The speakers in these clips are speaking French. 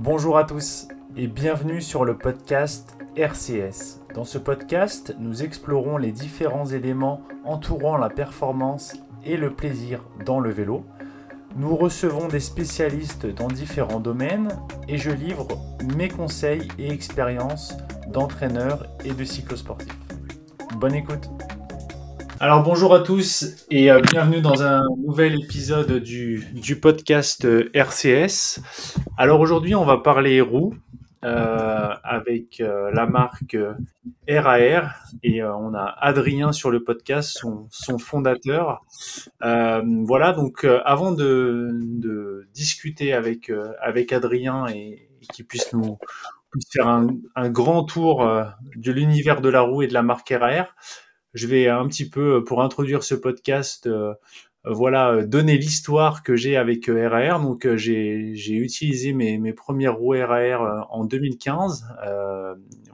Bonjour à tous et bienvenue sur le podcast RCS. Dans ce podcast, nous explorons les différents éléments entourant la performance et le plaisir dans le vélo. Nous recevons des spécialistes dans différents domaines et je livre mes conseils et expériences d'entraîneur et de cyclosportif. Bonne écoute alors bonjour à tous et euh, bienvenue dans un nouvel épisode du, podcast euh, RCS. Alors aujourd'hui on va parler roues euh, avec la marque RAR et on a Adrien sur le podcast, son, fondateur. voilà donc avant de, discuter avec, avec Adrien et, qu'il puisse nous faire un, un grand tour de l'univers de la roue et de la marque RAR, je vais un petit peu, euh, pour introduire ce podcast, euh, euh, voilà, donner l'histoire que j'ai avec RAR. Donc, j'ai utilisé mes, mes premières roues RAR en 2015.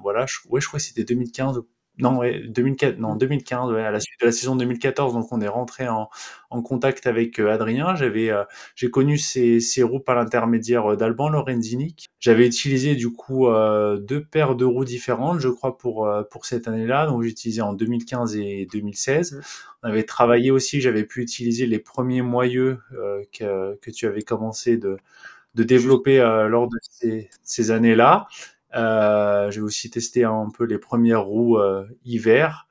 voilà, je, ouais, je crois que c'était 2015 non, 2004, non, 2015, à la suite de la saison 2014, donc on est rentré en, en contact avec euh, Adrien. J'avais, euh, j'ai connu ses, ses, roues par l'intermédiaire euh, d'Alban Lorenzini. J'avais utilisé du coup deux paires de roues différentes, je crois pour pour cette année-là. Donc j'ai utilisé en 2015 et 2016. On avait travaillé aussi, j'avais pu utiliser les premiers moyeux que, que tu avais commencé de de développer lors de ces, ces années-là. Euh, j'ai aussi testé un peu les premières roues euh, hiver,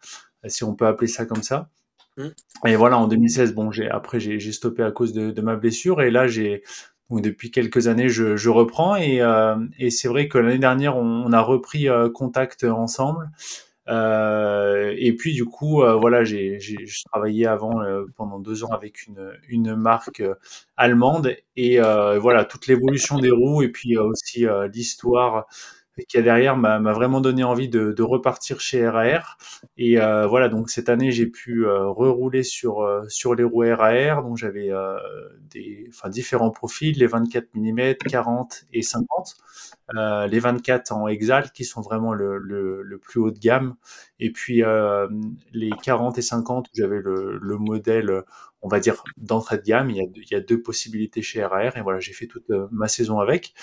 si on peut appeler ça comme ça. Mmh. Et voilà, en 2016, bon, j'ai après j'ai stoppé à cause de, de, ma blessure et là j'ai depuis quelques années je, je reprends et, euh, et c'est vrai que l'année dernière on, on, a repris euh, contact ensemble. Euh, et puis du coup, euh, voilà, j'ai travaillé avant pendant deux ans avec une, une marque allemande et voilà toute l'évolution des roues et puis aussi l'histoire et qui derrière m'a vraiment donné envie de, de, repartir chez RAR. Et euh, voilà, donc cette année j'ai pu euh, rerouler sur euh, sur les roues RAR, donc j'avais euh, des, enfin différents profils, les 24 mm, 40 et 50, euh, les 24 en Exalt qui sont vraiment le, le, le plus haut de gamme, et puis les 40 et 50 où j'avais le, le modèle on va dire d'entrée de gamme. Il y, a, il y a deux possibilités chez RAR et voilà, j'ai fait toute ma saison avec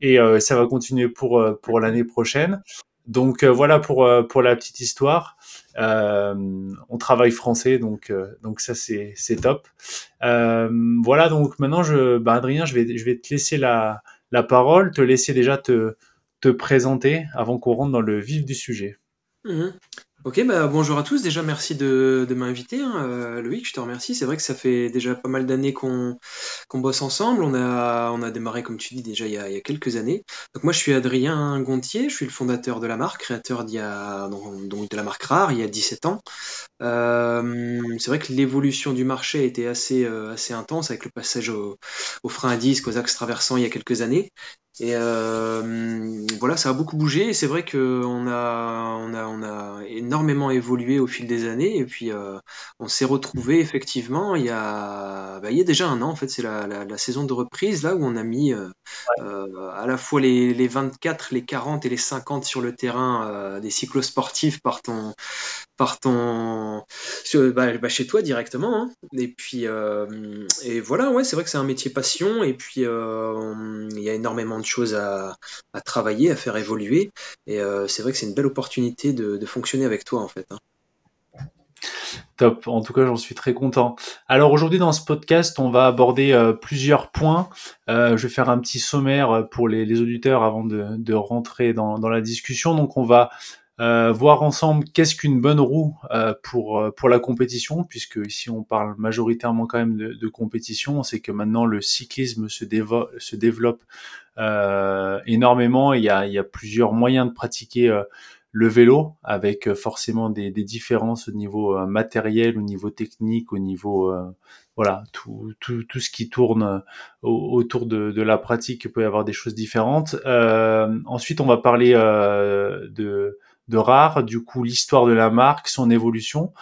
et euh, ça va continuer pour euh, pour l'année prochaine. Donc euh, voilà pour pour la petite histoire. on travaille français, donc donc ça c'est c'est top. voilà donc maintenant je bah Adrien je vais je vais te laisser la la parole, te laisser déjà te te présenter avant qu'on rentre dans le vif du sujet. Mmh Ok, bah, bonjour à tous. Déjà, merci de, m'inviter, hein, euh, Loïc. Je te remercie. C'est vrai que ça fait déjà pas mal d'années qu'on bosse ensemble. On a, démarré, comme tu dis, déjà il y a, quelques années. Donc moi, je suis Adrien Gontier. Je suis le fondateur de la marque, créateur de la marque Rare il y a 17 ans. Euh, c'est vrai que l'évolution du marché a été assez, euh, intense avec le passage au, au frein à disque, aux axes traversants il y a quelques années. Et euh, voilà, ça a beaucoup bougé. C'est vrai qu'on a, on a, on a énormément évolué au fil des années. Et puis, euh, on s'est retrouvé effectivement il y a, bah, il y a déjà un an. En fait, c'est la, la, la, saison de reprise là où on a mis euh, à la fois les, les 24, les 40 et les 50 sur le terrain des cyclosportifs par ton, par ton, bah, bah, chez toi directement. Hein. Et puis, et voilà, ouais, c'est vrai que c'est un métier passion. Et puis, il y a énormément de choses à, travailler, à faire évoluer. Et euh, c'est vrai que c'est une belle opportunité de, fonctionner avec toi, en fait. Hein. Top, en tout cas j'en suis très content. Alors aujourd'hui dans ce podcast on va aborder euh, plusieurs points. Euh, je vais faire un petit sommaire pour les, auditeurs avant de, rentrer dans, la discussion. Donc on va voir ensemble qu'est-ce qu'une bonne roue pour, pour la compétition, puisque ici on parle majoritairement quand même de, de compétition. On sait que maintenant le cyclisme se, se développe euh, énormément. Il y, a, il y a plusieurs moyens de pratiquer euh, le vélo avec euh, forcément des, des, différences au niveau matériel, au niveau technique, au niveau voilà tout, tout, tout, ce qui tourne autour de, de, la pratique peut y avoir des choses différentes. Euh, ensuite, on va parler euh, de, de rare, du coup l'histoire de la marque, son évolution.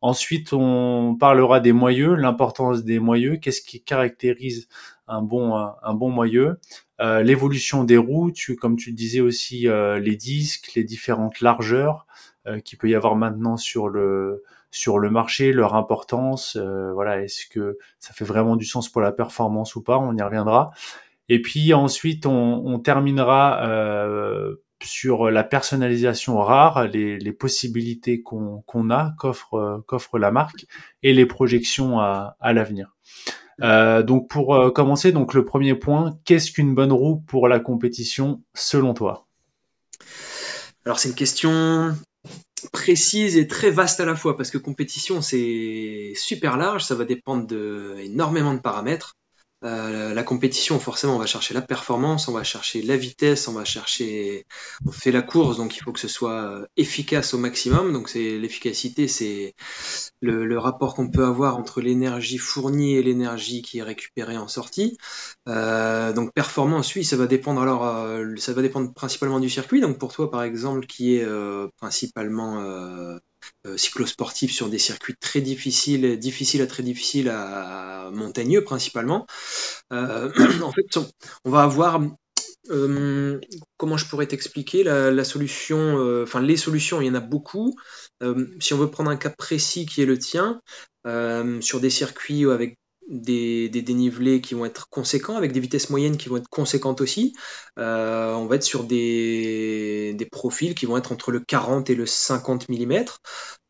Ensuite, on parlera des moyeux, l'importance des moyeux, qu'est-ce qui caractérise un bon un bon moyeu. Euh, l'évolution des roues, tu, comme tu le disais aussi, euh, les disques, les différentes largeurs euh, qu'il peut y avoir maintenant sur le sur le marché, leur importance. voilà, est-ce que ça fait vraiment du sens pour la performance ou pas On y reviendra. Et puis ensuite, on, terminera sur la personnalisation rare, les, possibilités qu'on a, qu'offre la marque, et les projections à, l'avenir. donc pour commencer, donc le premier point, qu'est-ce qu'une bonne roue pour la compétition selon toi? Alors c'est une question précise et très vaste à la fois parce que compétition c'est super large, ça va dépendre de énormément de paramètres. Euh, la compétition, forcément, on va chercher la performance, on va chercher la vitesse, on va chercher, on fait la course, donc il faut que ce soit euh, efficace au maximum. Donc c'est l'efficacité, c'est le, rapport qu'on peut avoir entre l'énergie fournie et l'énergie qui est récupérée en sortie. Euh, donc performance, oui, ça va dépendre alors, ça va dépendre principalement du circuit. Donc pour toi, par exemple, qui est principalement euh, cyclosportif sur des circuits très difficiles, difficiles à très difficiles à montagneux principalement. Euh, en fait, on va avoir euh, comment je pourrais t'expliquer la, solution, enfin les solutions, il y en a beaucoup. si on veut prendre un cas précis qui est le tien, sur des circuits avec des, dénivelés qui vont être conséquents, avec des vitesses moyennes qui vont être conséquentes aussi. Euh, on va être sur des, profils qui vont être entre le 40 et le 50 mm,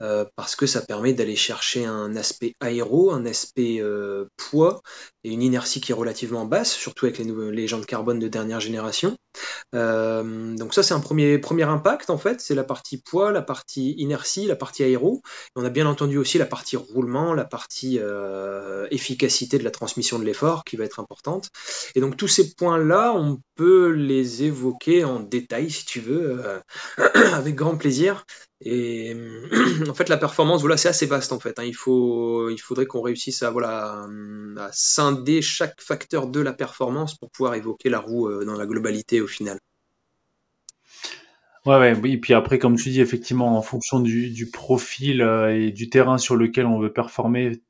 euh, parce que ça permet d'aller chercher un aspect aéro, un aspect euh, poids et une inertie qui est relativement basse, surtout avec les, les jantes carbone de dernière génération. donc ça c'est un premier, premier impact en fait, c'est la partie poids, la partie inertie, la partie aéro. on a bien entendu aussi la partie roulement, la partie efficacité de la transmission de l'effort qui va être importante. Et donc tous ces points-là, on peut les évoquer en détail si tu veux, euh, avec grand plaisir. Et en fait, la performance, voilà, c'est assez vaste en fait. Hein. Il, faut, il faudrait qu'on réussisse à, voilà, à scinder chaque facteur de la performance pour pouvoir évoquer la roue euh, dans la globalité au final. Ouais, ouais, oui. Puis après, comme tu dis, effectivement, en fonction du, du profil euh, et du terrain sur lequel on veut performer,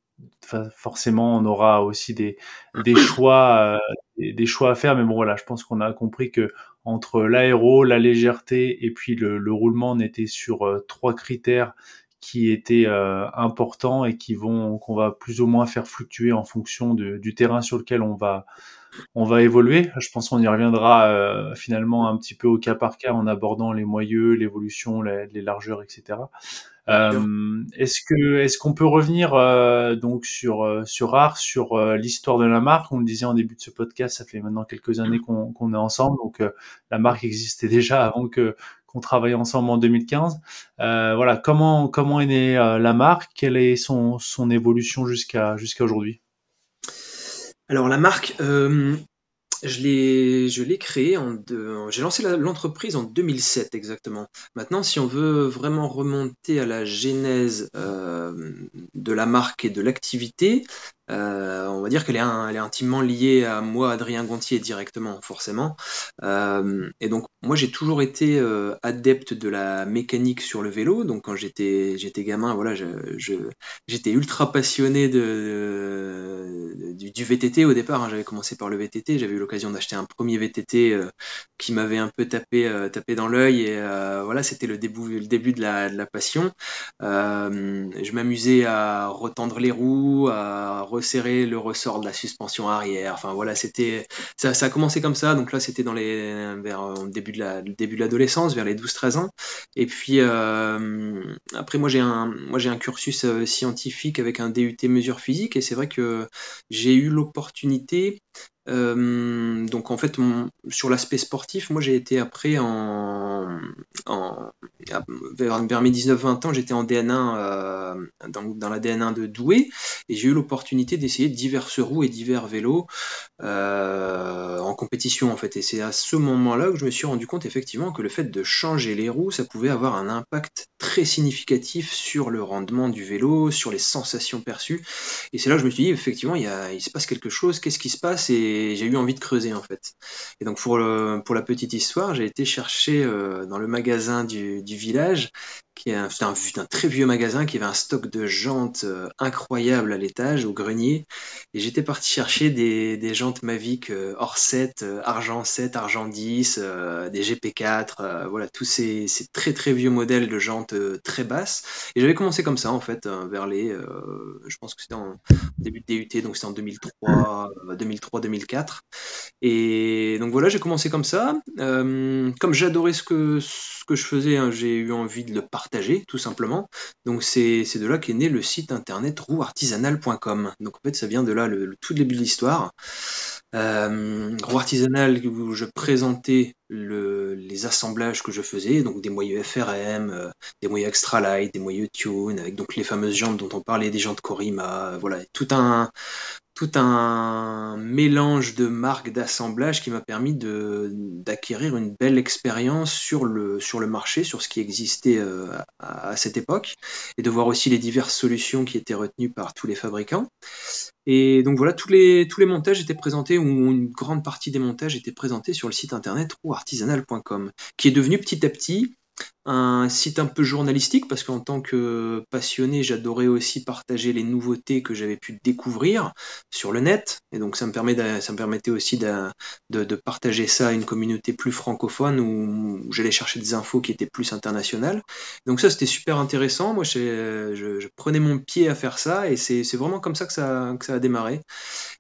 forcément, on aura aussi des, des choix, euh, des, choix à faire. Mais bon, voilà, je pense qu'on a compris que entre l'aéro, la légèreté et puis le, le roulement, on était sur euh, trois critères qui étaient euh, importants et qui vont qu'on va plus ou moins faire fluctuer en fonction du terrain sur lequel on va on va évoluer. Je pense qu'on y reviendra finalement un petit peu au cas par cas en abordant les moyeux, l'évolution, les, les largeurs, etc. Euh, est-ce que est-ce qu'on peut revenir euh, donc sur euh, sur Art, sur l'histoire de la marque? On le disait en début de ce podcast, ça fait maintenant quelques années qu'on qu'on est ensemble, donc la marque existait déjà avant que qu'on travaille ensemble en 2015. voilà, comment comment est née la marque? Quelle est son son évolution jusqu'à jusqu'à aujourd'hui? Alors la marque, je l'ai, je l'ai créé en j'ai lancé l'entreprise en 2007 exactement. Maintenant, si on veut vraiment remonter à la genèse euh, de la marque et de l'activité, euh, on va dire qu'elle est, intimement liée à moi, Adrien Gontier, directement, forcément. Euh, et donc, moi, j'ai toujours été euh, adepte de la mécanique sur le vélo. Donc, quand j'étais, j'étais gamin, voilà, j'étais ultra passionné de, du, VTT au départ. Hein. J'avais commencé par le VTT. J'avais eu l'occasion d'acheter un premier VTT qui m'avait un peu tapé, tapé dans l'œil. Et voilà, c'était le début, le début de la, de la passion. je m'amusais à retendre les roues, à resserrer le ressort de la suspension arrière. Enfin voilà, c'était ça, a commencé comme ça. Donc là, c'était dans les vers euh, début de l'adolescence, vers les 12-13 ans. Et puis euh, après, moi j'ai un moi j'ai un cursus euh, scientifique avec un DUT mesure physique et c'est vrai que j'ai eu l'opportunité euh, donc en fait, sur l'aspect sportif, moi j'ai été après en, vers, mes 19-20 ans, j'étais en DN1 euh, dans, la DN1 de Douai et j'ai eu l'opportunité d'essayer diverses roues et divers vélos euh, en compétition en fait. Et c'est à ce moment-là que je me suis rendu compte effectivement que le fait de changer les roues, ça pouvait avoir un impact très significatif sur le rendement du vélo, sur les sensations perçues. Et c'est là que je me suis dit effectivement il, se passe quelque chose, qu'est-ce qui se passe? Et j'ai eu envie de creuser en fait. Et donc pour, pour la petite histoire, j'ai été chercher euh, dans le magasin du, du village qui est un, très vieux magasin qui avait un stock de jantes euh, incroyable à l'étage, au grenier. Et j'étais parti chercher des, des jantes Mavic euh, hors 7, euh, argent 7, argent 10, des GP4, voilà, tous ces, ces, très très vieux modèles de jantes très basses. Et j'avais commencé comme ça en fait, vers les, je pense que c'était en début de DUT, donc c'était en 2003, 2003-2004. Et donc voilà, j'ai commencé comme ça. Euh, comme j'adorais ce que, ce que je faisais, hein, j'ai eu envie de le partager, tout simplement. Donc c'est de là qu'est né le site internet rouartisanal.com. Donc en fait, ça vient de là, le, tout début de l'histoire. Euh, roue artisanal où je présentais le, les assemblages que je faisais, donc des moyeux FRM, euh, des moyeux extra light, des moyeux tune, avec donc les fameuses jantes dont on parlait, des jantes Corima, voilà, tout un, tout un mélange de marques d'assemblage qui m'a permis d'acquérir une belle expérience sur le, marché, sur ce qui existait euh, à, cette époque, et de voir aussi les diverses solutions qui étaient retenues par tous les fabricants. Et donc voilà, tous les, tous les montages étaient présentés, ou une grande partie des montages étaient présentés sur le site internet rouartisanal.com, qui est devenu petit à petit un site un peu journalistique parce qu'en tant que passionné, j'adorais aussi partager les nouveautés que j'avais pu découvrir sur le net. Et donc ça me, permettait aussi de, partager ça à une communauté plus francophone où, j'allais chercher des infos qui étaient plus internationales. Donc ça, c'était super intéressant. Moi, je, prenais mon pied à faire ça et c'est vraiment comme ça que ça, que ça a démarré.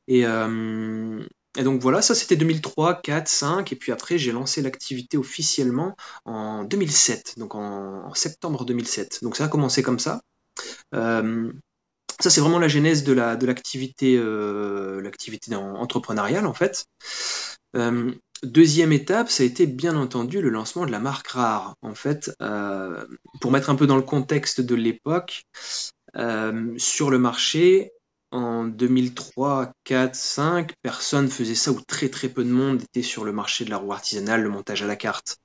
Et, euh, et donc voilà, ça c'était 2003, 4, 5, et puis après j'ai lancé l'activité officiellement en 2007, donc en, septembre 2007. Donc ça a commencé comme ça. Euh, ça c'est vraiment la genèse de la de l'activité euh, entrepreneuriale en fait. Euh, deuxième étape, ça a été bien entendu le lancement de la marque Rare. En fait, pour mettre un peu dans le contexte de l'époque, sur le marché, en 2003, 4, 5, personne faisait ça ou très très peu de monde était sur le marché de la roue artisanale, le montage à la carte.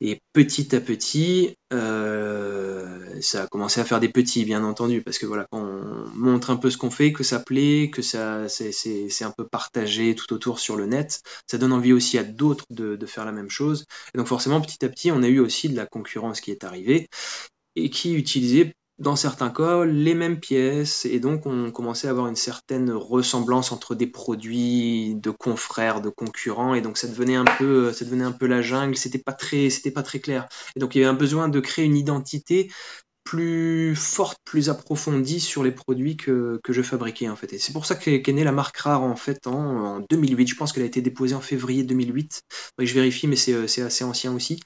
Et petit à petit, euh, ça a commencé à faire des petits, bien entendu, parce que voilà, quand on montre un peu ce qu'on fait, que ça plaît, que ça c'est un peu partagé tout autour sur le net, ça donne envie aussi à d'autres de, de faire la même chose. Et donc forcément, petit à petit, on a eu aussi de la concurrence qui est arrivée et qui utilisait dans certains cas, les mêmes pièces, et donc on commençait à avoir une certaine ressemblance entre des produits de confrères, de concurrents, et donc ça devenait un peu, ça devenait un peu la jungle, c'était pas très, c'était pas très clair. Et donc il y avait un besoin de créer une identité plus forte, plus approfondie sur les produits que, je fabriquais en fait. Et c'est pour ça qu'est née la marque Rare en fait en, 2008. Je pense qu'elle a été déposée en février 2008. je vérifie, mais c'est assez ancien aussi.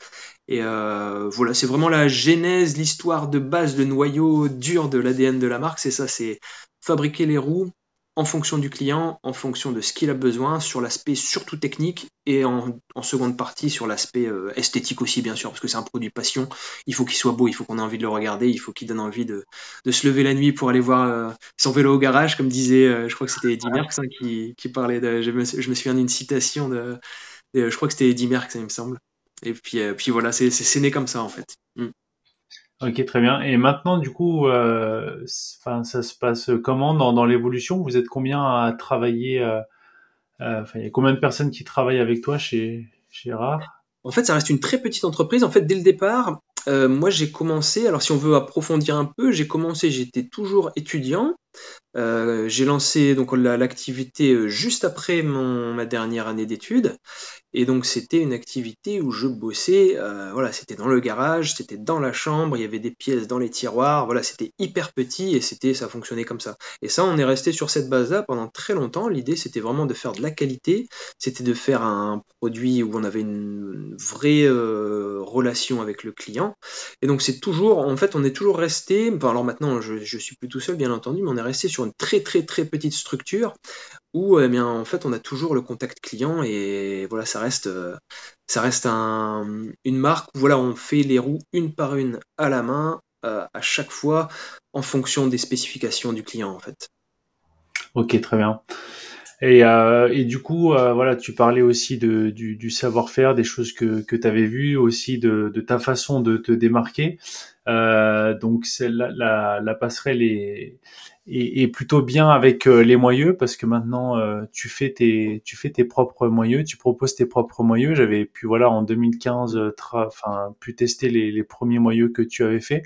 Et euh, voilà, c'est vraiment la genèse, l'histoire de base, le noyau dur de l'ADN de la marque. C'est ça, c'est fabriquer les roues en fonction du client, en fonction de ce qu'il a besoin, sur l'aspect surtout technique et en, seconde partie sur l'aspect euh, esthétique aussi, bien sûr, parce que c'est un produit passion. Il faut qu'il soit beau, il faut qu'on ait envie de le regarder, il faut qu'il donne envie de, se lever la nuit pour aller voir euh, son vélo au garage, comme disait, euh, je crois que c'était Eddie Merckx hein, qui, parlait de. Je me, je me souviens d'une citation de, Je crois que c'était Eddie Merckx, il me semble. Et puis, puis voilà, c'est né comme ça en fait. Mm. Ok, très bien. Et maintenant, du coup, euh, ça se passe comment dans, dans l'évolution? Vous êtes combien à travailler euh, euh, il y a combien de personnes qui travaillent avec toi chez, chez En fait, ça reste une très petite entreprise. En fait, dès le départ, moi, j'ai commencé. Alors, si on veut approfondir un peu, j'ai commencé. J'étais toujours étudiant. J'ai lancé l'activité juste après mon, ma dernière année d'études. Et donc c'était une activité où je bossais, euh, voilà, c'était dans le garage, c'était dans la chambre, il y avait des pièces dans les tiroirs, voilà, c'était hyper petit et c'était, ça fonctionnait comme ça. Et ça, on est resté sur cette base-là pendant très longtemps. L'idée, c'était vraiment de faire de la qualité, c'était de faire un produit où on avait une vraie relation avec le client. Et donc c'est toujours, en fait, on est toujours resté. alors maintenant, je, je suis plus tout seul, bien entendu, mais on est resté sur une très très très petite structure où eh bien en fait on a toujours le contact client et voilà ça reste euh, ça reste une marque où voilà on fait les roues une par une à la main euh, à chaque fois en fonction des spécifications du client en fait. Ok très bien. Et, euh, et, du coup, voilà, tu parlais aussi de, du, savoir-faire, des choses que, que tu avais vues, aussi de, ta façon de te démarquer. donc, la, la, la, passerelle est, et, plutôt bien avec euh, les moyeux parce que maintenant euh, tu fais tes tu fais tes propres moyeux, tu proposes tes propres moyeux. J'avais pu voilà en 2015 euh, enfin pu tester les, les, premiers moyeux que tu avais fait.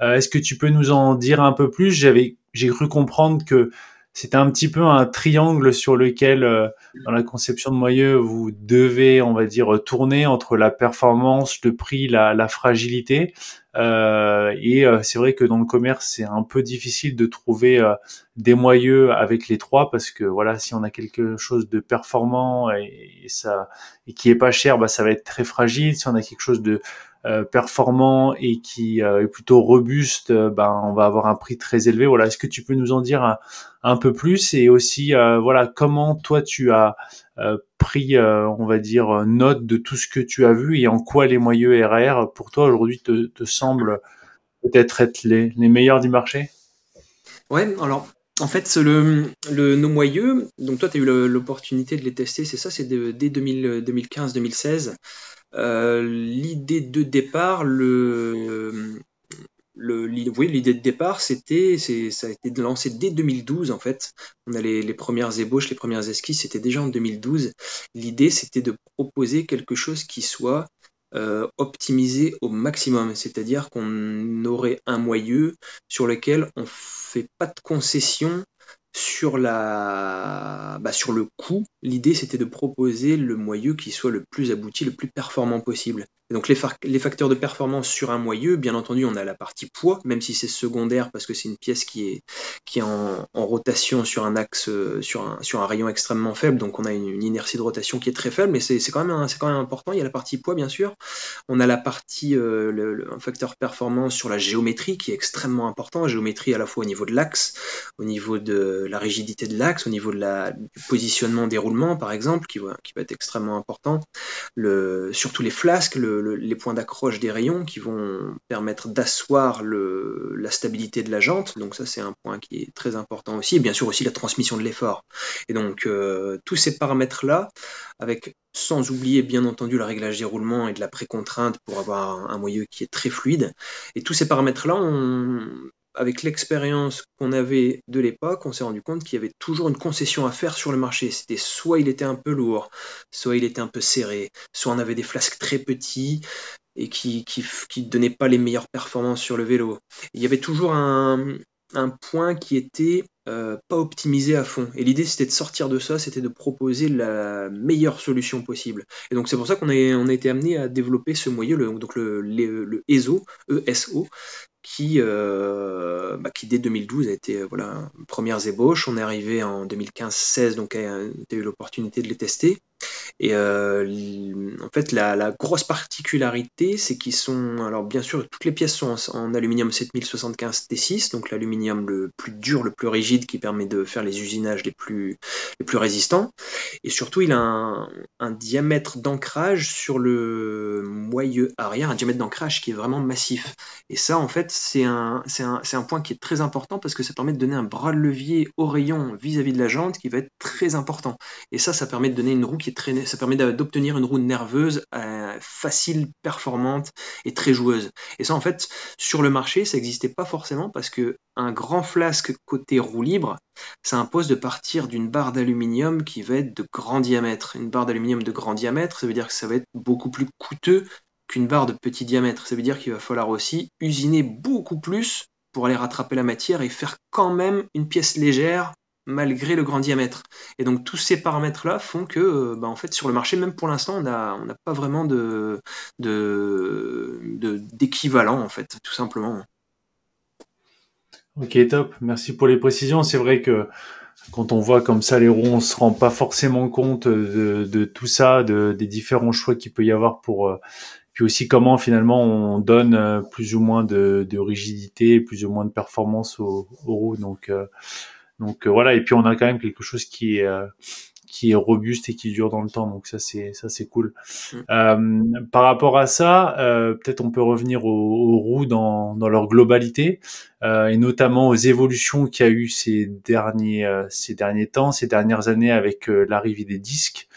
Est-ce que tu peux nous en dire un peu plus? J'avais j'ai cru comprendre que c'était un petit peu un triangle sur lequel, dans la conception de moyeux, vous devez, on va dire, tourner entre la performance, le prix, la, la fragilité. Euh, et euh, c'est vrai que dans le commerce, c'est un peu difficile de trouver euh, des moyeux avec les trois parce que voilà, si on a quelque chose de performant et, ça et qui est pas cher, bah ça va être très fragile. Si on a quelque chose de performant et qui euh, est plutôt robuste, euh, ben on va avoir un prix très élevé. Voilà, est-ce que tu peux nous en dire un, peu plus et aussi voilà comment toi tu as pris, on va dire note de tout ce que tu as vu et en quoi les moyeux RR pour toi aujourd'hui te, semblent peut-être être les, les meilleurs du marché? Ouais, alors en fait, le, le, nos moyeux, donc toi, tu as eu l'opportunité de les tester, c'est ça, c'est dès 2015-2016. Euh, l'idée de départ, le, le, l'idée de départ, c'était, ça a été lancé dès 2012 en fait. On a les, les premières ébauches, les premières esquisses, c'était déjà en 2012. L'idée, c'était de proposer quelque chose qui soit euh, optimisé au maximum, c'est-à-dire qu'on aurait un moyeu sur lequel on fait pas de concession sur, la, bah, sur le coût, l'idée c'était de proposer le moyeu qui soit le plus abouti, le plus performant possible donc les, facteurs de performance sur un moyeu, bien entendu, on a la partie poids, même si c'est secondaire parce que c'est une pièce qui est, qui est en, rotation sur un axe, euh, sur un, sur un rayon extrêmement faible, donc on a une, inertie de rotation qui est très faible, mais c'est quand, même quand même important. Il y a la partie poids, bien sûr. On a la partie, euh, un facteur performance sur la géométrie qui est extrêmement important. Géométrie à la fois au niveau de l'axe, au niveau de la rigidité de l'axe, au niveau de la, du positionnement des roulements, par exemple, qui va, qui va être extrêmement important. Surtout les flasques, le, les points d'accroche des rayons qui vont permettre d'asseoir la stabilité de la jante. Donc ça c'est un point qui est très important aussi. Et bien sûr aussi la transmission de l'effort. Et donc euh, tous ces paramètres-là, avec sans oublier bien entendu le réglage des roulements et de la précontrainte pour avoir un, moyeu qui est très fluide. Et tous ces paramètres-là, avec l'expérience qu'on avait de l'époque, on s'est rendu compte qu'il y avait toujours une concession à faire sur le marché. C'était soit il était un peu lourd, soit il était un peu serré, soit on avait des flasques très petits et qui qui, donnaient pas les meilleures performances sur le vélo. Il y avait toujours un, point qui était euh, pas optimisé à fond. Et l'idée c'était de sortir de ça, c'était de proposer la meilleure solution possible. Et donc c'est pour ça qu'on a, été amené à développer ce moyen, le, donc le, le, ESO, ESO, qui, euh, bah, qui dès 2012 a été euh, voilà premières ébauches. On est arrivé en 2015-16, donc a eu l'opportunité de les tester. Et euh, en fait, la, grosse particularité, c'est qu'ils sont, alors bien sûr, toutes les pièces sont en, aluminium 7075 T6, donc l'aluminium le plus dur, le plus rigide, qui permet de faire les usinages les plus, les plus résistants. Et surtout, il a un diamètre d'ancrage sur le moyeu arrière, un diamètre d'ancrage qui est vraiment massif. Et ça, en fait, c'est un, point qui est très important parce que ça permet de donner un bras de levier au rayon vis-à-vis de la jante qui va être très important. Et ça, ça permet de donner une roue qui est très, ça permet d'obtenir une roue nerveuse euh, facile, performante et très joueuse. Et ça, en fait, sur le marché, ça n'existait pas forcément parce que un grand flasque côté roue libre, ça impose de partir d'une barre d'aluminium qui va être de grand diamètre. Une barre d'aluminium de grand diamètre, ça veut dire que ça va être beaucoup plus coûteux qu'une barre de petit diamètre. Ça veut dire qu'il va falloir aussi usiner beaucoup plus pour aller rattraper la matière et faire quand même une pièce légère malgré le grand diamètre. Et donc tous ces paramètres-là font que, euh, bah, en fait, sur le marché, même pour l'instant, on n'a pas vraiment d'équivalent, en fait, tout simplement. Ok, top. Merci pour les précisions. C'est vrai que quand on voit comme ça les roues, on se rend pas forcément compte de, tout ça, de, des différents choix qu'il peut y avoir pour euh, puis aussi comment finalement on donne euh, plus ou moins de, rigidité, plus ou moins de performance aux, roues. Donc donc euh, voilà, et puis on a quand même quelque chose qui est euh, qui est robuste et qui dure dans le temps. Donc ça c'est ça c'est cool. Mm. Euh, par rapport à ça, euh, peut-être on peut revenir aux, roues dans, dans leur globalité euh, et notamment aux évolutions qu'il y a eu ces derniers ces derniers temps, ces dernières années avec l'arrivée des disques.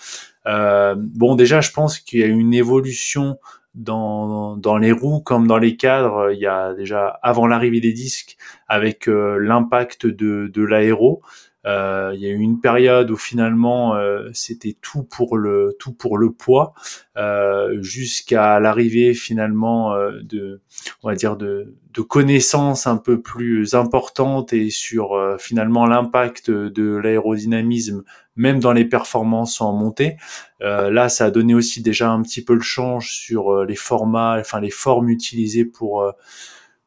bon déjà je pense qu'il y a eu une évolution dans, les roues comme dans les cadres, il y a déjà avant l'arrivée des disques avec euh, l'impact de, de l'aéro. Euh, il y a eu une période où finalement euh, c'était tout pour le tout pour le poids euh, jusqu'à l'arrivée finalement euh, de on va dire de, de connaissances un peu plus importantes et sur finalement l'impact de l'aérodynamisme même dans les performances en montée. là, ça a donné aussi déjà un petit peu le change sur les formats, enfin les formes utilisées pour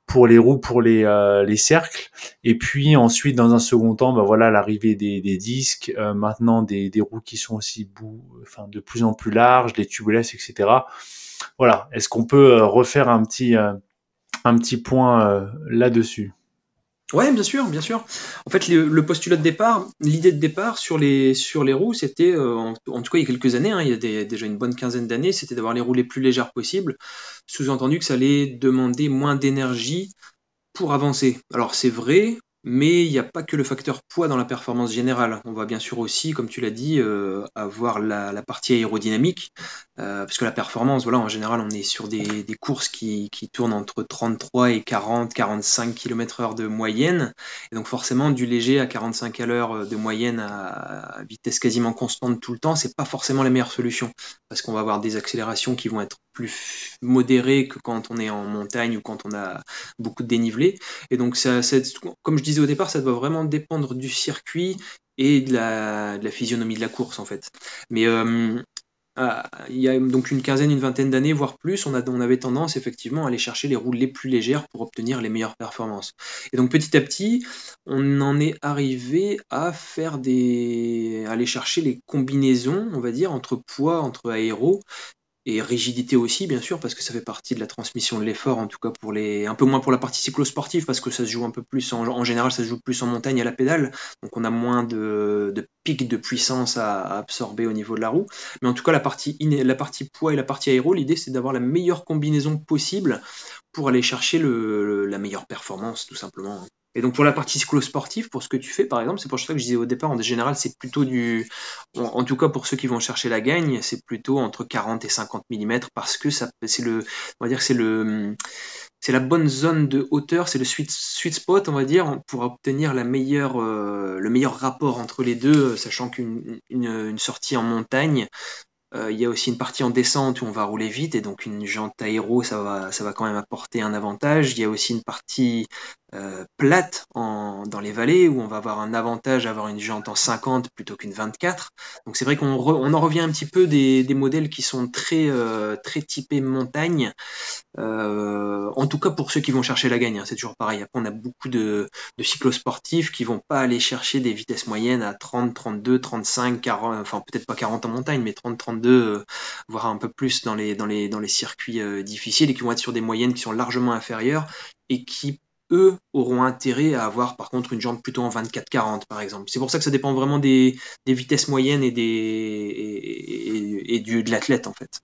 pour les roues, pour les, les cercles. Et puis ensuite, dans un second temps, bah voilà, l'arrivée des, des disques, maintenant des, des roues qui sont aussi bout, enfin, de plus en plus larges, les tubeless, etc. Voilà. Est-ce qu'on peut refaire un petit, un petit point là-dessus? Ouais, bien sûr, bien sûr. En fait, le, postulat de départ, l'idée de départ sur les, sur les roues, c'était, euh, en, tout cas il y a quelques années, hein, il y a déjà une bonne quinzaine d'années, c'était d'avoir les roues les plus légères possibles, sous-entendu que ça allait demander moins d'énergie pour avancer. Alors c'est vrai, mais il n'y a pas que le facteur poids dans la performance générale. On va bien sûr aussi, comme tu l'as dit, euh, avoir la, partie aérodynamique, euh, parce que la performance, voilà, en général, on est sur des, courses qui, tournent entre 33 et 40, 45 km/h de moyenne. Et donc forcément, du léger à 45 à l'heure de moyenne à, vitesse quasiment constante tout le temps, c'est pas forcément la meilleure solution, parce qu'on va avoir des accélérations qui vont être plus modérées que quand on est en montagne ou quand on a beaucoup de dénivelé. Et donc, ça, comme je disais au départ, ça doit vraiment dépendre du circuit et de la, physionomie de la course en fait. Mais euh, ah, il y a donc une quinzaine, une vingtaine d'années, voire plus, on, a, avait tendance effectivement à aller chercher les roues les plus légères pour obtenir les meilleures performances. Et donc petit à petit, on en est arrivé à faire des, à aller chercher les combinaisons, on va dire, entre poids, entre aéro, et rigidité aussi, bien sûr, parce que ça fait partie de la transmission de l'effort, en tout cas pour les, un peu moins pour la partie cyclosportive, parce que ça se joue un peu plus, en, général, ça se joue plus en montagne à la pédale, donc on a moins de, de de puissance à, absorber au niveau de la roue. Mais en tout cas, la partie, la partie poids et la partie aéro, l'idée c'est d'avoir la meilleure combinaison possible pour aller chercher le, la meilleure performance, tout simplement. Et donc pour la partie cyclo-sportive, pour ce que tu fais par exemple, c'est pour ça que je disais au départ, en général, c'est plutôt du. En, tout cas pour ceux qui vont chercher la gagne, c'est plutôt entre 40 et 50 mm parce que ça, c'est le. On va dire c'est le. C'est la bonne zone de hauteur, c'est le sweet, spot, on va dire, pour obtenir euh, le meilleur rapport entre les deux, sachant qu'une une sortie en montagne, euh, il y a aussi une partie en descente où on va rouler vite et donc une jante aéro, ça va, ça va quand même apporter un avantage. Il y a aussi une partie euh, plate dans les vallées où on va avoir un avantage à avoir une jante en 50 plutôt qu'une 24. Donc c'est vrai qu'on on en revient un petit peu des, modèles qui sont très, euh, très typés montagne. en tout cas pour ceux qui vont chercher la gagne, hein, c'est toujours pareil. Après on a beaucoup de, de cyclosportifs qui vont pas aller chercher des vitesses moyennes à 30, 32, 35, 40, enfin peut-être pas 40 en montagne, mais 30, 32 euh, voire un peu plus dans les, dans les, dans les circuits euh, difficiles et qui vont être sur des moyennes qui sont largement inférieures et qui eux auront intérêt à avoir par contre une jambe plutôt en 24-40 par exemple. C'est pour ça que ça dépend vraiment des, vitesses moyennes et, des, et, du, de l'athlète en fait.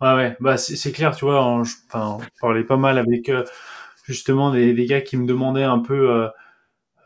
Ouais, ouais, bah, c'est clair, tu vois, je parlais pas mal avec euh, justement des, des, gars qui me demandaient un peu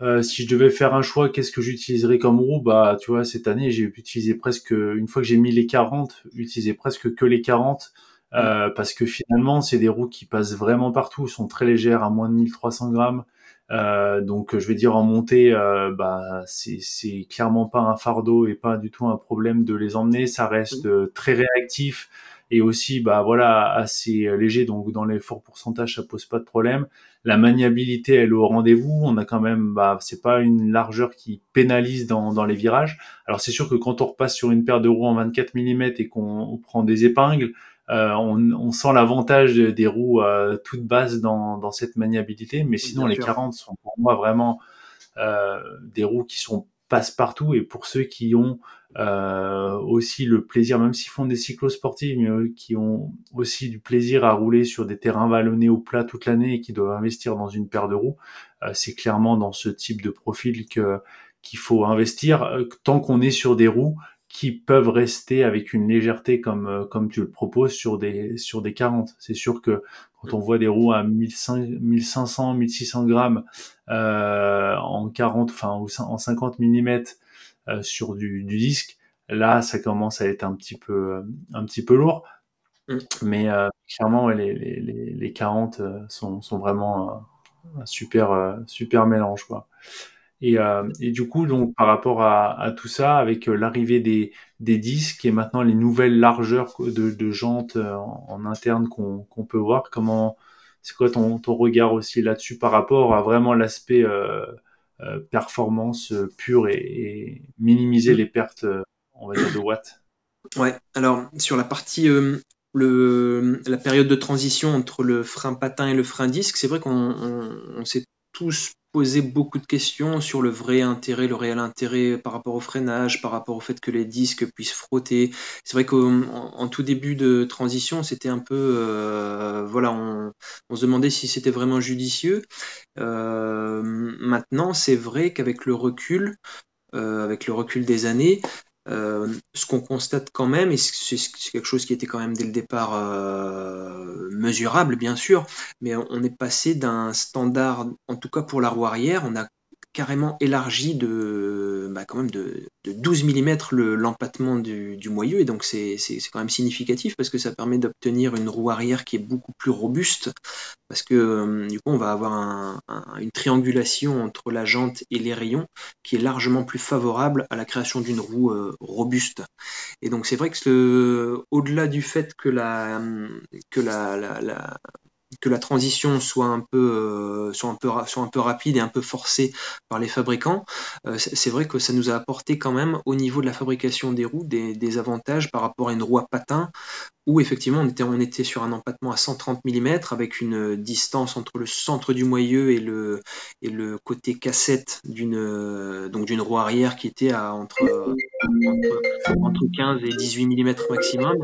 euh, si je devais faire un choix, qu'est-ce que j'utiliserais comme roue? Bah, tu vois, cette année, j'ai utilisé presque, une fois que j'ai mis les 40, utilisé presque que les 40, euh, parce que finalement, c'est des roues qui passent vraiment partout, sont très légères, à moins de 1300 grammes. Euh, donc, je vais dire en montée, euh, bah, c'est clairement pas un fardeau et pas du tout un problème de les emmener. Ça reste très réactif et aussi, bah voilà, assez léger. Donc, dans les forts pourcentages, ça pose pas de problème la maniabilité elle est au rendez-vous. On a quand même, bah, c'est pas une largeur qui pénalise dans, dans les virages. Alors c'est sûr que quand on repasse sur une paire de roues en 24 mm et qu'on prend des épingles, euh, on, on, sent l'avantage des roues euh, toutes basses dans, dans cette maniabilité. Mais sinon, les 40 sont pour moi vraiment euh, des roues qui sont passe-partout et pour ceux qui ont euh, aussi le plaisir, même s'ils font des cyclosportifs, mais eux, qui ont aussi du plaisir à rouler sur des terrains vallonnés au plat toute l'année et qui doivent investir dans une paire de roues, euh, c'est clairement dans ce type de profil que qu'il faut investir euh, tant qu'on est sur des roues qui peuvent rester avec une légèreté comme euh, comme tu le proposes sur des sur des 40. C'est sûr que quand on voit des roues à 1500, 1600 grammes euh, en 40, enfin en 50 mm euh, sur du, disque. Là, ça commence à être un petit peu, un petit peu lourd. Mm. Mais euh, clairement, les, les, les, 40 euh, sont, sont vraiment un, super, super mélange. Quoi. Et, et, du coup, donc, par rapport à, à tout ça, avec l'arrivée des, des, disques et maintenant les nouvelles largeurs de, de jantes en, interne qu'on peut voir, comment c'est quoi ton, ton regard aussi là-dessus par rapport à vraiment l'aspect euh, performance euh, pure et, minimiser mm. les pertes, euh, on va dire, de watts? Ouais, alors sur la partie le, la période de transition entre le frein patin et le frein disque, c'est vrai qu'on s'est tous posé beaucoup de questions sur le vrai intérêt, le réel intérêt par rapport au freinage, par rapport au fait que les disques puissent frotter. C'est vrai qu'en tout début de transition, c'était un peu, euh, voilà, on, se demandait si c'était vraiment judicieux. Euh, maintenant, c'est vrai qu'avec le recul, euh, avec le recul des années, euh, ce qu'on constate quand même, et c'est quelque chose qui était quand même dès le départ euh, mesurable, bien sûr, mais on est passé d'un standard, en tout cas pour la roue arrière, on a carrément élargi de, bah, quand même de, 12 mm l'empattement du, du, moyeu, et donc c'est quand même significatif parce que ça permet d'obtenir une roue arrière qui est beaucoup plus robuste, parce que euh, du coup on va avoir une triangulation entre la jante et les rayons qui est largement plus favorable à la création d'une roue euh, robuste. Et donc c'est vrai que au-delà du fait que la, que la, la que la transition soit un peu, euh, soit un peu, soit un peu rapide et un peu forcée par les fabricants, euh, c'est vrai que ça nous a apporté quand même au niveau de la fabrication des roues des, des avantages par rapport à une roue à patin où effectivement on était, on était sur un empattement à 130 mm avec une distance entre le centre du moyeu et le, et le côté cassette d'une donc d'une roue arrière qui était à entre, entre, 15 et 18 mm maximum.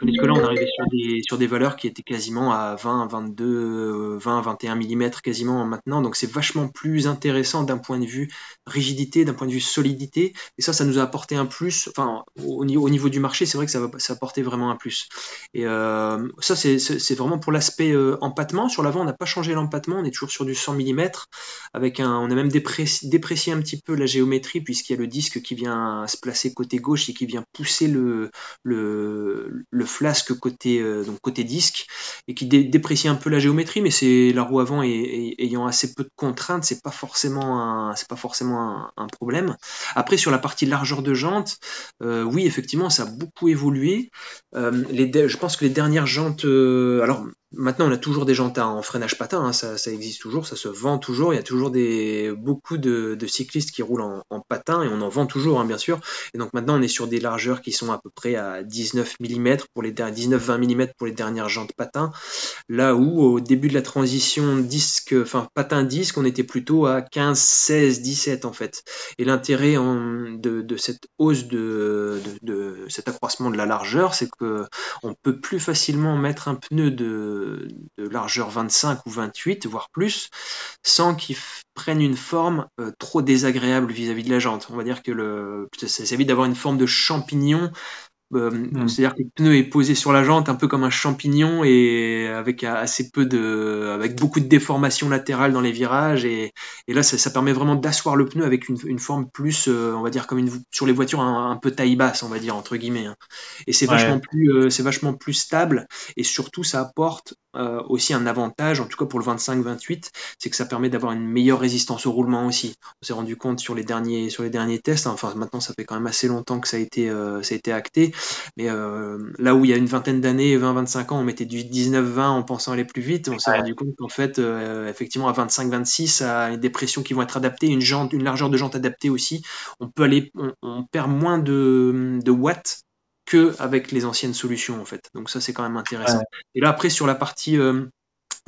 Tandis que là on arrivait sur des, sur des valeurs qui étaient quasiment à 20, 22, 20, 21 mm quasiment maintenant. Donc c'est vachement plus intéressant d'un point de vue rigidité, d'un point de vue solidité. Et ça, ça nous a apporté un plus. Enfin, au, au niveau du marché, c'est vrai que ça, va, vraiment un plus. Et euh, ça, c'est vraiment pour l'aspect euh, empattement. Sur l'avant, on n'a pas changé l'empattement, on est toujours sur du 100 mm. Avec un, on a même déprécié un petit peu la géométrie, puisqu'il y a le disque qui vient se placer côté gauche et qui vient pousser le, le, flasque côté, euh, donc côté disque, et qui déprécie un peu la géométrie, mais c'est la roue avant et, ayant assez peu de contraintes, c'est pas forcément un, c'est pas forcément un, problème. Après, sur la partie largeur de jante, oui, effectivement, ça a beaucoup évolué. les, je pense que les dernières jantes, euh, alors Maintenant, on a toujours des jantes en freinage patin, hein, ça, existe toujours, ça se vend toujours. Il y a toujours des, beaucoup de, cyclistes qui roulent en, patin et on en vend toujours, hein, bien sûr. Et donc maintenant, on est sur des largeurs qui sont à peu près à 19 mm pour les 19-20 mm pour les dernières jantes patin. Là où au début de la transition disque, enfin patin disque, on était plutôt à 15, 16, 17 en fait. Et l'intérêt de, de, cette hausse de, de, cet accroissement de la largeur, c'est que on peut plus facilement mettre un pneu de de, largeur 25 ou 28, voire plus, sans qu'ils prennent une forme euh, trop désagréable vis-à-vis de la jante. On va dire que le, ça, ça évite d'avoir une forme de champignon euh, hmm. C'est-à-dire que le pneu est posé sur la jante un peu comme un champignon et avec assez peu de, avec beaucoup de déformation latérale dans les virages et, et là ça, ça, permet vraiment d'asseoir le pneu avec une, une forme plus, euh, on va dire comme une, sur les voitures un, peu taille basse, on va dire entre guillemets. Hein. Et c'est vachement plus, euh, c'est vachement plus stable et surtout ça apporte aussi un avantage, en tout cas pour le 25-28, c'est que ça permet d'avoir une meilleure résistance au roulement aussi. On s'est rendu compte sur les derniers, sur les derniers tests, hein, enfin maintenant ça fait quand même assez longtemps que ça a été, ça a été acté mais euh, là où il y a une vingtaine d'années, 20-25 ans, on mettait du 19-20 en pensant aller plus vite, on s'est rendu compte qu'en fait, euh, effectivement, à 25-26, à des pressions qui vont être adaptées, une, jante, une largeur de jante adaptée aussi, on peut aller, on, perd moins de, de watts que avec les anciennes solutions en fait. Donc ça c'est quand même intéressant. Et là après sur la partie euh,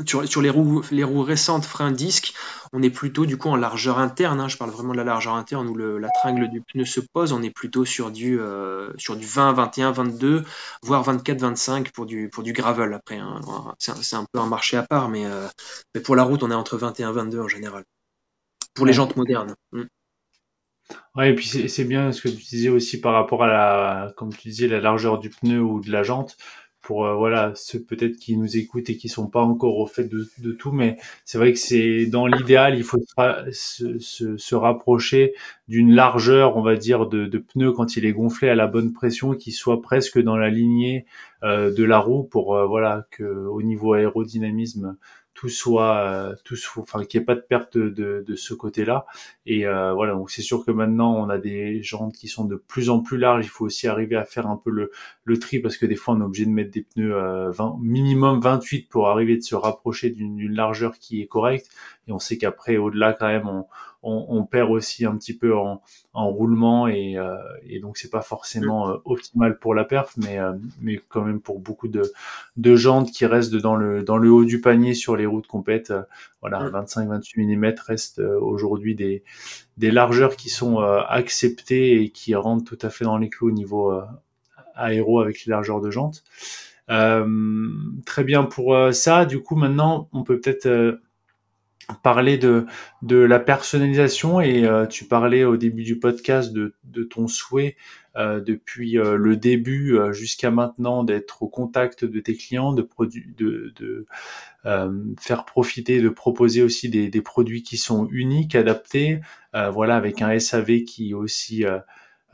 sur, les, roues, les roues récentes frein disque, on est plutôt du coup en largeur interne. Hein, je parle vraiment de la largeur interne où le, la tringle du pneu se pose. On est plutôt sur du, euh, sur du 20, 21, 22, voire 24, 25 pour du, pour du gravel après. Hein. C'est un, peu un marché à part, mais, euh, mais pour la route, on est entre 21 et 22 en général. Pour les jantes modernes. Mm. Ouais, et puis c'est bien ce que tu disais aussi par rapport à la, comme tu disais, la largeur du pneu ou de la jante pour euh, voilà ceux peut-être qui nous écoutent et qui sont pas encore au fait de, tout, mais c'est vrai que c'est dans l'idéal, il faut se rapprocher d'une largeur, on va dire, de, de pneu quand il est gonflé à la bonne pression, qui soit presque dans la lignée euh, de la roue pour euh, voilà que au niveau aérodynamisme tout soit euh, tout enfin qu'il n'y ait pas de perte de, de ce côté-là. Et euh, voilà donc c'est sûr que maintenant on a des jantes qui sont de plus en plus larges. Il faut aussi arriver à faire un peu le, le tri parce que des fois on est obligé de mettre des pneus 20, euh, minimum 28 pour arriver de se rapprocher d'une largeur qui est correcte. Et on sait qu'après au-delà quand même on, on, perd aussi un petit peu en, roulement et, et donc c'est pas forcément optimal pour la perf, mais mais quand même pour beaucoup de, de jantes qui restent dans le dans le haut du panier sur les routes compètes, voilà, 25-28 mm restent aujourd'hui des des largeurs qui sont acceptées et qui rentrent tout à fait dans les clous au niveau aéro avec les largeurs de jantes. Euh, très bien pour euh, ça. Du coup, maintenant, on peut peut-être euh, parler de, de la personnalisation et tu parlais au début du podcast de, de ton souhait depuis le début jusqu'à maintenant d'être au contact de tes clients, de, de, de faire profiter, de proposer aussi des, des, produits qui sont uniques, adaptés, voilà, avec un SAV qui est aussi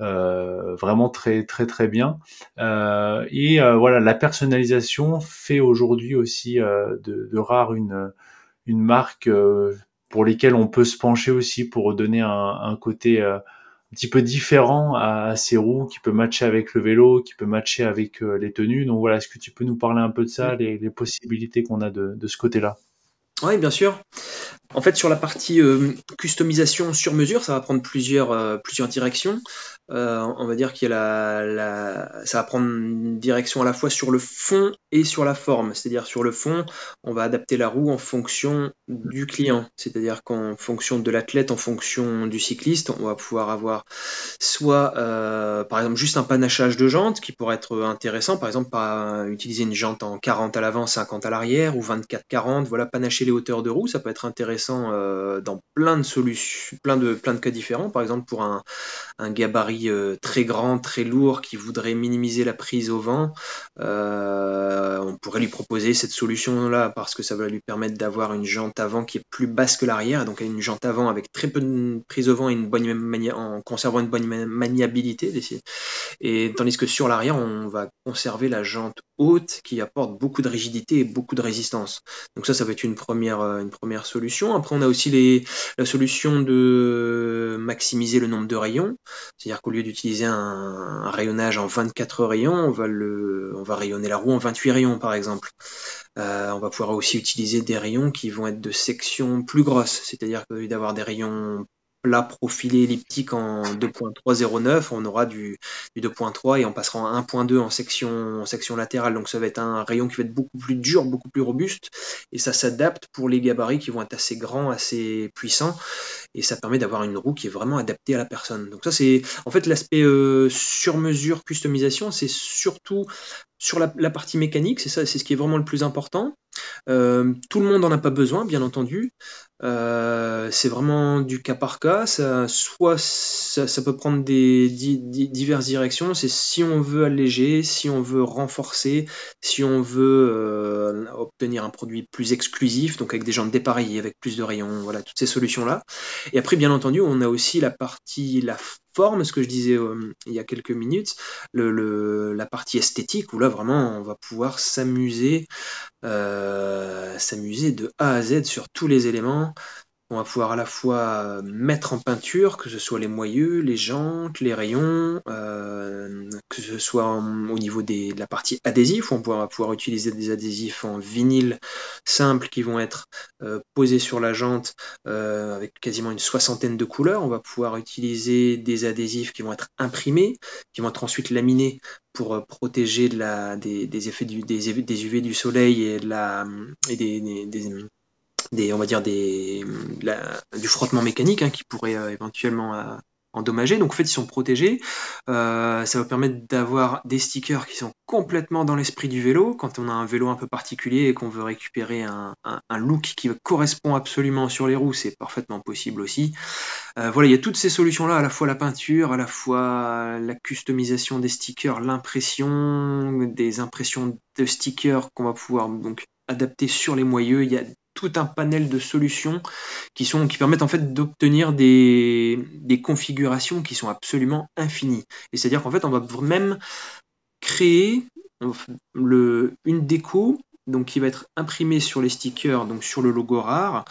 euh, vraiment très très très bien. Euh, et euh, voilà, la personnalisation fait aujourd'hui aussi de, de, rare une une marque pour lesquelles on peut se pencher aussi pour donner un, un côté un petit peu différent à, ces roues, qui peut matcher avec le vélo, qui peut matcher avec les tenues. Donc voilà, est-ce que tu peux nous parler un peu de ça, les, les possibilités qu'on a de, de ce côté-là? Oui, bien sûr. En fait, sur la partie customisation sur mesure, ça va prendre plusieurs, plusieurs directions. Euh, on va dire qu'il ça va prendre une direction à la fois sur le fond et sur la forme. C'est-à-dire sur le fond, on va adapter la roue en fonction du client. C'est-à-dire qu'en fonction de l'athlète, en fonction du cycliste, on va pouvoir avoir soit, euh, par exemple, juste un panachage de jantes qui pourrait être intéressant. Par exemple, utiliser une jante en 40 à l'avant, 50 à l'arrière ou 24-40. Voilà, panacher les hauteurs de roue, ça peut être intéressant euh, dans plein de solutions, plein de, cas différents. Par exemple, pour un gabarit euh, très grand, très lourd, qui voudrait minimiser la prise au vent, euh, on pourrait lui proposer cette solution-là parce que ça va lui permettre d'avoir une jante avant qui est plus basse que l'arrière, donc une jante avant avec très peu de prise au vent et une bonne en conservant une bonne maniabilité. Et tandis que sur l'arrière, on va conserver la jante haute qui apporte beaucoup de rigidité et beaucoup de résistance. Donc ça, ça va être une première, euh, une première solution. Après, on a aussi la solution de maximiser le nombre de rayons. C'est-à-dire qu'au lieu d'utiliser un, rayonnage en 24 rayons, on va, rayonner la roue en 28 rayons, par exemple. Euh, on va pouvoir aussi utiliser des rayons qui vont être de section plus grosse, c'est-à-dire qu'au lieu d'avoir des rayons plat profilé elliptique en 2.309, on aura du, 2.3 et on passera en 1.2 en section, section latérale. Donc ça va être un rayon qui va être beaucoup plus dur, beaucoup plus robuste et ça s'adapte pour les gabarits qui vont être assez grands, assez puissants et ça permet d'avoir une roue qui est vraiment adaptée à la personne. Donc ça c'est en fait l'aspect euh, sur mesure customisation, c'est surtout sur la, partie mécanique, c'est ça, c'est ce qui est vraiment le plus important. Euh, tout le monde n'en a pas besoin, bien entendu. Euh, c'est vraiment du cas par cas. Ça, soit ça, peut prendre des, diverses directions. C'est si on veut alléger, si on veut renforcer, si on veut euh, obtenir un produit plus exclusif, donc avec des jantes dépareillées, avec plus de rayons, voilà, toutes ces solutions-là. Et après, bien entendu, on a aussi la partie, la ce que je disais euh, il y a quelques minutes, la partie esthétique, où là vraiment on va pouvoir s'amuser, euh, s'amuser de A à Z sur tous les éléments, on va pouvoir à la fois mettre en peinture, que ce soit les moyeux, les jantes, les rayons, euh, que ce soit au niveau des, de la partie adhésif, on va pouvoir utiliser des adhésifs en vinyle simple qui vont être euh, posés sur la jante euh, avec quasiment une soixantaine de couleurs. On va pouvoir utiliser des adhésifs qui vont être imprimés, qui vont être ensuite laminés pour protéger des, effets du, des, UV du soleil et, de la, et des, des, on va dire des, du frottement mécanique hein, qui pourrait euh, éventuellement euh, endommager. Donc en fait, ils sont protégés. Euh, ça va permettre d'avoir des stickers qui sont complètement dans l'esprit du vélo. Quand on a un vélo un peu particulier et qu'on veut récupérer un, look qui correspond absolument sur les roues, c'est parfaitement possible aussi. voilà, il y a toutes ces solutions-là, à la fois la peinture, à la fois la customisation des stickers, l'impression, des impressions de stickers qu'on va pouvoir donc adapter sur les moyeux. Il y a tout un panel de solutions qui, sont, qui permettent en fait d'obtenir des, configurations qui sont absolument infinies. Et c'est-à-dire qu'en fait, on va même créer le, une déco donc qui va être imprimée sur les stickers, donc sur le logo rare,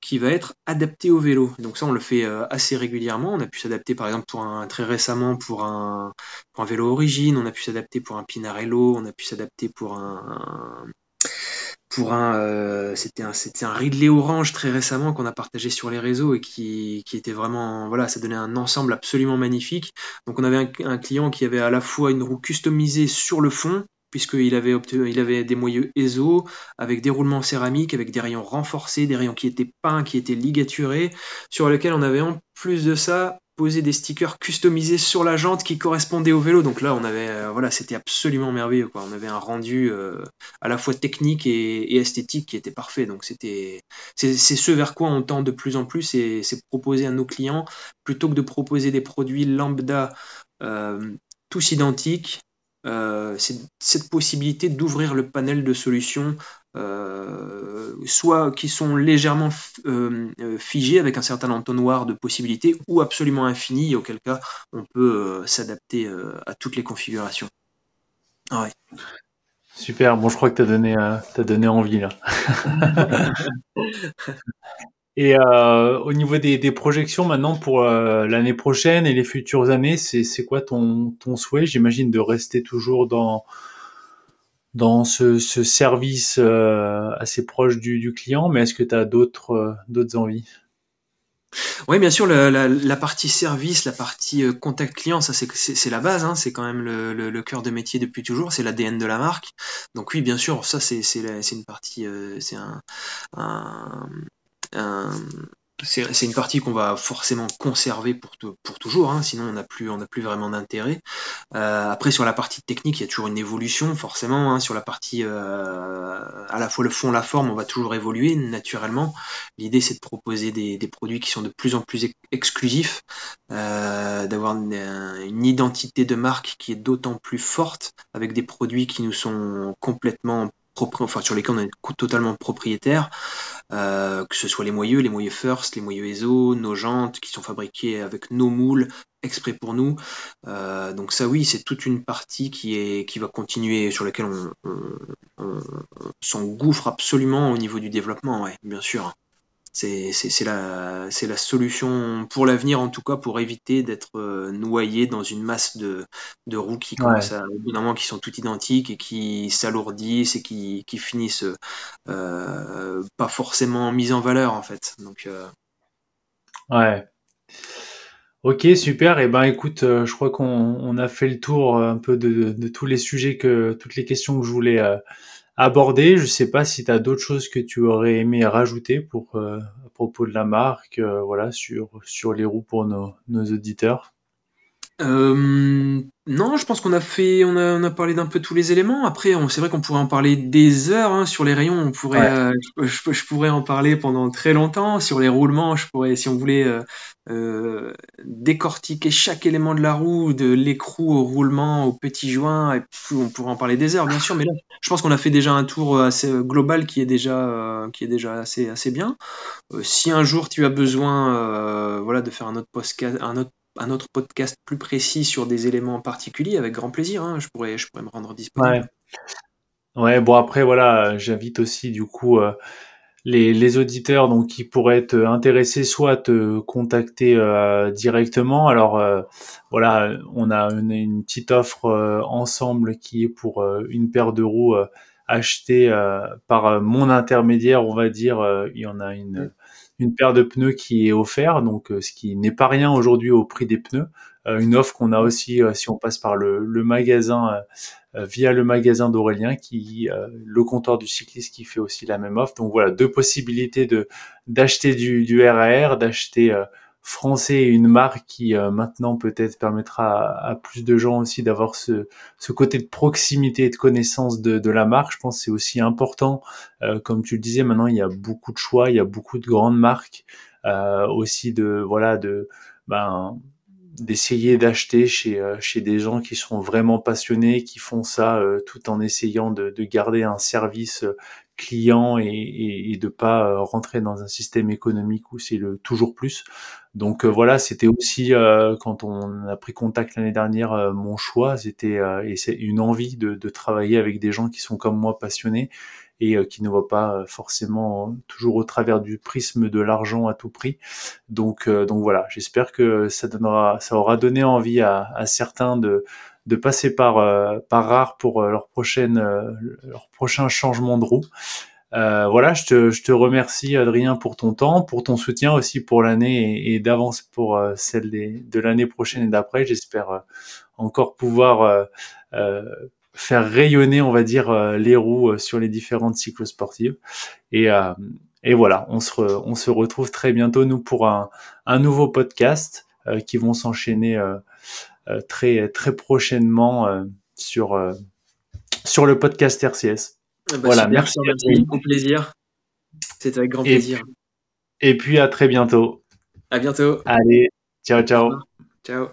qui va être adapté au vélo. Donc ça, on le fait euh, assez régulièrement. On a pu s'adapter, par exemple, très récemment pour un, pour un vélo origine. On a pu s'adapter pour un Pinarello. On a pu s'adapter pour un, euh, c'était un, c'était un Ridley orange très récemment qu'on a partagé sur les réseaux et qui, était vraiment, voilà, ça donnait un ensemble absolument magnifique. Donc on avait un, un client qui avait à la fois une roue customisée sur le fond, puisqu'il avait, il avait des moyeux ESO avec des roulements céramiques, avec des rayons renforcés, des rayons qui étaient peints, qui étaient ligaturés, sur lesquels on avait en plus de ça poser des stickers customisés sur la jante qui correspondaient au vélo. Donc là, on avait, euh, voilà, c'était absolument merveilleux. Quoi. On avait un rendu euh, à la fois technique et, esthétique qui était parfait. Donc c'était, c'est, ce vers quoi on tend de plus en plus, et c'est proposer à nos clients plutôt que de proposer des produits lambda euh, tous identiques. C'est cette possibilité d'ouvrir le panel de solutions euh, soit qui sont légèrement euh, euh, figés avec un certain entonnoir de possibilités, ou absolument infini, auquel cas on peut s'adapter à toutes les configurations. Ah Super, bon je crois que tu as donné, as donné envie là. et au niveau des, projections maintenant pour l'année prochaine et les futures années, c'est quoi ton, ton souhait? J'imagine de rester toujours dans, dans ce, service euh, assez proche du, client, mais est-ce que tu as d'autres euh, d'autres envies? Oui, bien sûr, la, partie service, la partie euh, contact client, ça c'est la base, hein, c'est quand même le, cœur de métier depuis toujours, c'est l'ADN de la marque. Donc oui, bien sûr, ça c'est une partie, c'est un, c'est une partie qu'on va forcément conserver pour, pour toujours, hein, sinon on n'a plus, plus vraiment d'intérêt. Euh, après, sur la partie technique, il y a toujours une évolution, forcément. Hein, sur la partie euh, à la fois le fond, la forme, on va toujours évoluer naturellement. L'idée, c'est de proposer des, produits qui sont de plus en plus exclusifs, euh, d'avoir une, identité de marque qui est d'autant plus forte, avec des produits qui nous sont complètement sur lesquels on est totalement propriétaire, euh, que ce soit les moyeux, les moyeux First, les moyeux ESO, nos jantes qui sont fabriquées avec nos moules exprès pour nous. Euh, donc ça oui, c'est toute une partie qui, est, qui va continuer, sur laquelle on, s'engouffre absolument au niveau du développement, ouais, bien sûr c'est la, la solution pour l'avenir, en tout cas, pour éviter d'être euh, noyé dans une masse de, de roues qui commencent à, qui sont toutes identiques et qui s'alourdissent et qui, qui finissent euh, pas forcément mises en valeur, en fait. Donc, euh, Ouais. Ok, super. Et eh ben, écoute, je crois qu'on a fait le tour un peu de, de, tous les sujets que, toutes les questions que je voulais aborder. Je sais pas si tu as d'autres choses que tu aurais aimé rajouter pour euh, à propos de la marque, euh, voilà, sur sur les roues pour nos, nos auditeurs. Euh, non, je pense qu'on a fait, on a, on a parlé d'un peu tous les éléments. Après, c'est vrai qu'on pourrait en parler des heures hein, sur les rayons. On pourrait, euh, je, pourrais en parler pendant très longtemps sur les roulements. Je pourrais, si on voulait euh, euh, décortiquer chaque élément de la roue, de l'écrou au roulement, au petit joint, et on pourrait en parler des heures, bien sûr. Mais là, je pense qu'on a fait déjà un tour assez global qui est déjà, qui est déjà assez, assez bien. si un jour tu as besoin, voilà, de faire un autre podcast, un autre un autre podcast plus précis sur des éléments particuliers, avec grand plaisir. Hein. je, pourrais, je pourrais me rendre disponible. Ouais, bon après voilà, j'invite aussi du coup euh, les, les, auditeurs donc qui pourraient être intéressés soit à te contacter euh, directement. Alors euh, voilà, on a une, petite offre ensemble qui est pour une paire de roues achetée par mon intermédiaire, on va dire. il y en a une une paire de pneus qui est offerte, donc ce qui n'est pas rien aujourd'hui au prix des pneus. une offre qu'on a aussi si on passe par le, le magasin via le magasin d'Aurélien, qui le comptoir du cycliste qui fait aussi la même offre. Donc voilà, deux possibilités de d'acheter du, du RAR, d'acheter français et une marque qui euh, maintenant peut-être permettra à, plus de gens aussi d'avoir ce, ce, côté de proximité et de connaissance de, de la marque. Je pense que c'est aussi important. Euh, comme tu le disais, maintenant il y a beaucoup de choix, il y a beaucoup de grandes marques euh, aussi de voilà de ben d'essayer d'acheter chez, chez des gens qui sont vraiment passionnés, qui font ça tout en essayant de, de garder un service client et, et, et, de pas rentrer dans un système économique où c'est le toujours plus. Donc euh, voilà, c'était aussi euh, quand on a pris contact l'année dernière, euh, mon choix, c'était et c'est une envie de, de, travailler avec des gens qui sont comme moi passionnés et qui ne voient pas forcément toujours au travers du prisme de l'argent à tout prix. Donc donc voilà, j'espère que ça donnera, ça aura donné envie à, à certains de de passer par par rare pour leur prochaine leur prochain changement de roue. voilà, je te, je te, remercie Adrien pour ton temps, pour ton soutien aussi pour l'année et, d'avance pour celle de l'année prochaine et d'après. J'espère encore pouvoir faire rayonner, on va dire, les roues sur les différentes cyclosportives. Et, et voilà, on se, on se retrouve très bientôt, nous, pour un, un nouveau podcast qui vont s'enchaîner euh, très, très prochainement euh, sur, euh, sur le podcast RCS. Ah bah voilà, merci. Bon plaisir. C'était avec grand plaisir. Et puis à très bientôt. À bientôt. Allez, ciao, ciao. Ciao.